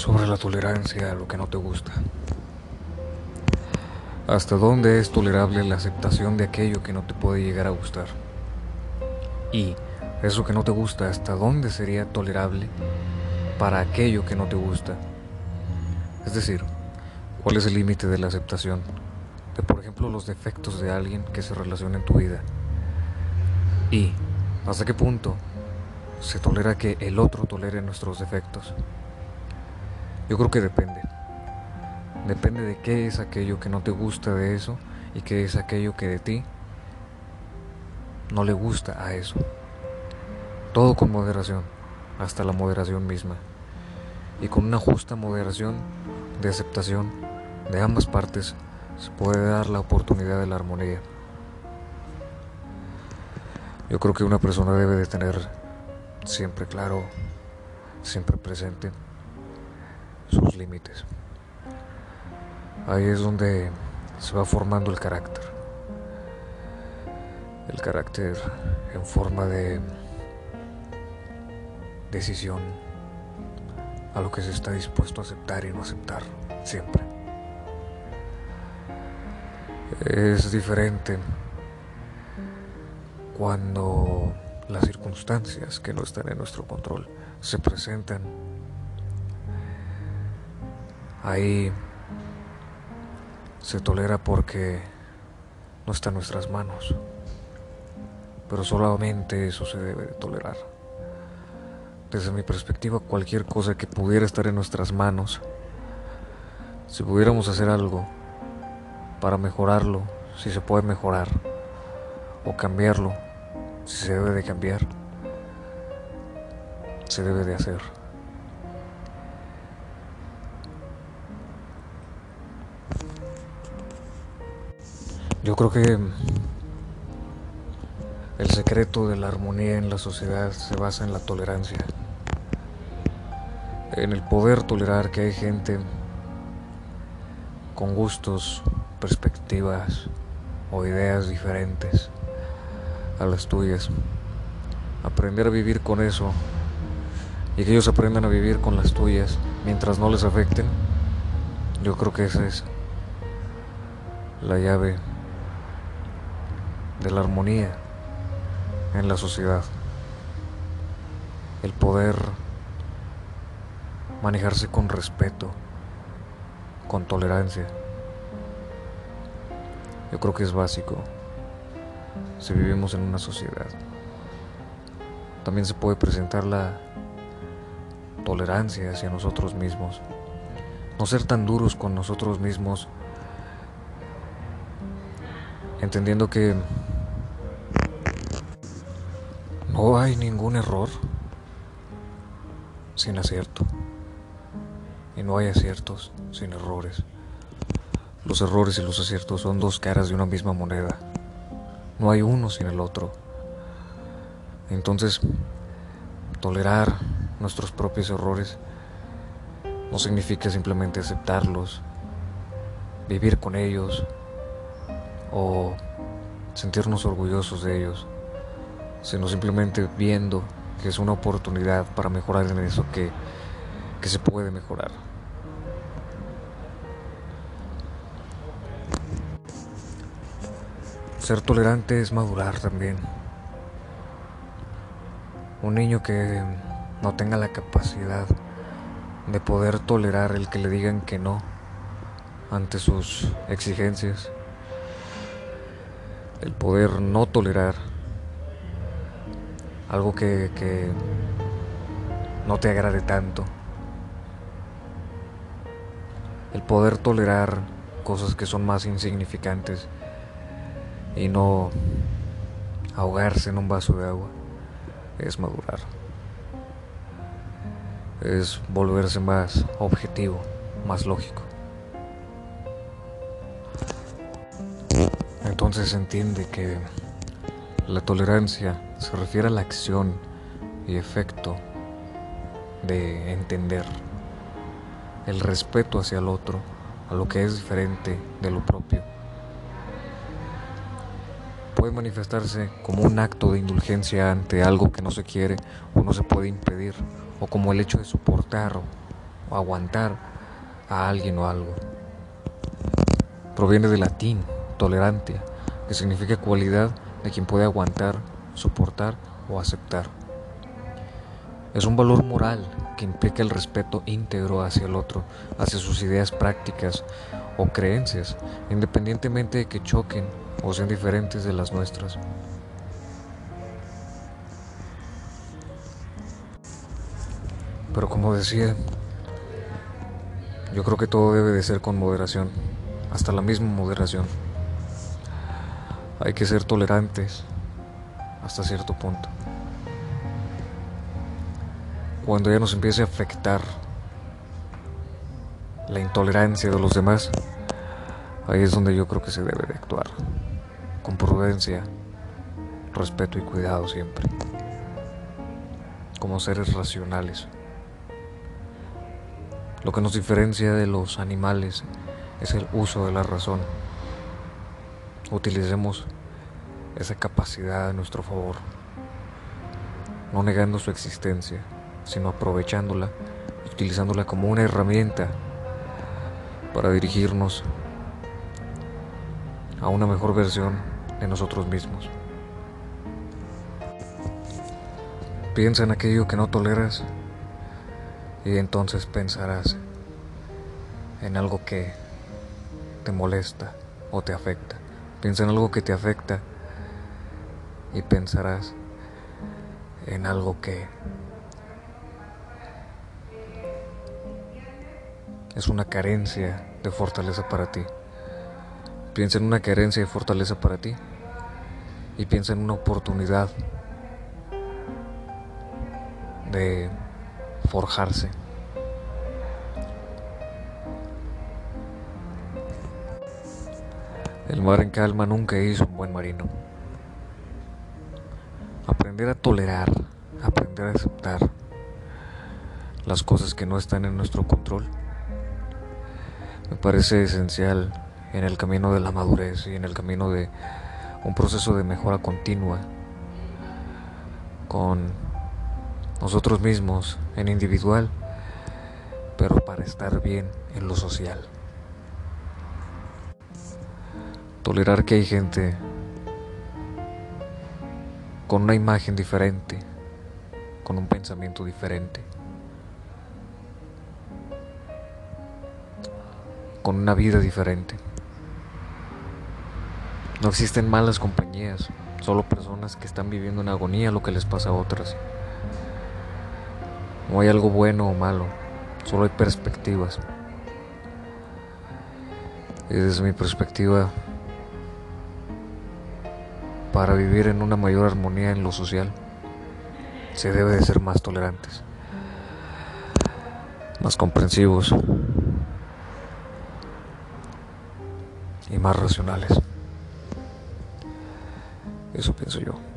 sobre la tolerancia a lo que no te gusta. ¿Hasta dónde es tolerable la aceptación de aquello que no te puede llegar a gustar? Y eso que no te gusta, ¿hasta dónde sería tolerable para aquello que no te gusta? Es decir, ¿cuál es el límite de la aceptación de, por ejemplo, los defectos de alguien que se relaciona en tu vida? Y hasta qué punto se tolera que el otro tolere nuestros defectos. Yo creo que depende. Depende de qué es aquello que no te gusta de eso y qué es aquello que de ti no le gusta a eso. Todo con moderación, hasta la moderación misma. Y con una justa moderación de aceptación de ambas partes se puede dar la oportunidad de la armonía. Yo creo que una persona debe de tener siempre claro, siempre presente límites. Ahí es donde se va formando el carácter. El carácter en forma de decisión a lo que se está dispuesto a aceptar y no aceptar siempre. Es diferente cuando las circunstancias que no están en nuestro control se presentan. Ahí se tolera porque no está en nuestras manos, pero solamente eso se debe de tolerar. Desde mi perspectiva, cualquier cosa que pudiera estar en nuestras manos, si pudiéramos hacer algo para mejorarlo, si se puede mejorar, o cambiarlo, si se debe de cambiar, se debe de hacer. Yo creo que el secreto de la armonía en la sociedad se basa en la tolerancia, en el poder tolerar que hay gente con gustos, perspectivas o ideas diferentes a las tuyas. Aprender a vivir con eso y que ellos aprendan a vivir con las tuyas mientras no les afecten. Yo creo que esa es la llave de la armonía en la sociedad. El poder manejarse con respeto, con tolerancia. Yo creo que es básico si vivimos en una sociedad. También se puede presentar la tolerancia hacia nosotros mismos. No ser tan duros con nosotros mismos, entendiendo que no hay ningún error sin acierto. Y no hay aciertos sin errores. Los errores y los aciertos son dos caras de una misma moneda. No hay uno sin el otro. Entonces, tolerar nuestros propios errores no significa simplemente aceptarlos, vivir con ellos o sentirnos orgullosos de ellos, sino simplemente viendo que es una oportunidad para mejorar en eso que, que se puede mejorar. Ser tolerante es madurar también. Un niño que no tenga la capacidad de poder tolerar el que le digan que no ante sus exigencias. El poder no tolerar algo que, que no te agrade tanto. El poder tolerar cosas que son más insignificantes y no ahogarse en un vaso de agua es madurar. Es volverse más objetivo, más lógico. Entonces entiende que la tolerancia se refiere a la acción y efecto de entender el respeto hacia el otro, a lo que es diferente de lo propio puede manifestarse como un acto de indulgencia ante algo que no se quiere o no se puede impedir, o como el hecho de soportar o aguantar a alguien o algo. Proviene del latín tolerantia, que significa cualidad de quien puede aguantar, soportar o aceptar. Es un valor moral que implica el respeto íntegro hacia el otro, hacia sus ideas prácticas o creencias, independientemente de que choquen o sean diferentes de las nuestras. Pero como decía, yo creo que todo debe de ser con moderación, hasta la misma moderación. Hay que ser tolerantes hasta cierto punto. Cuando ya nos empiece a afectar la intolerancia de los demás, ahí es donde yo creo que se debe de actuar. Con prudencia, respeto y cuidado siempre. Como seres racionales. Lo que nos diferencia de los animales es el uso de la razón. Utilicemos esa capacidad a nuestro favor, no negando su existencia, sino aprovechándola utilizándola como una herramienta para dirigirnos a una mejor versión de nosotros mismos. Piensa en aquello que no toleras y entonces pensarás en algo que te molesta o te afecta. Piensa en algo que te afecta y pensarás en algo que es una carencia de fortaleza para ti. Piensa en una carencia de fortaleza para ti y piensa en una oportunidad de forjarse. El mar en calma nunca hizo un buen marino. Aprender a tolerar, aprender a aceptar las cosas que no están en nuestro control, me parece esencial en el camino de la madurez y en el camino de un proceso de mejora continua con nosotros mismos en individual, pero para estar bien en lo social. Tolerar que hay gente con una imagen diferente, con un pensamiento diferente, con una vida diferente. No existen malas compañías, solo personas que están viviendo en agonía lo que les pasa a otras. No hay algo bueno o malo, solo hay perspectivas. Y desde mi perspectiva, para vivir en una mayor armonía en lo social, se debe de ser más tolerantes, más comprensivos y más racionales. Eso pienso yo.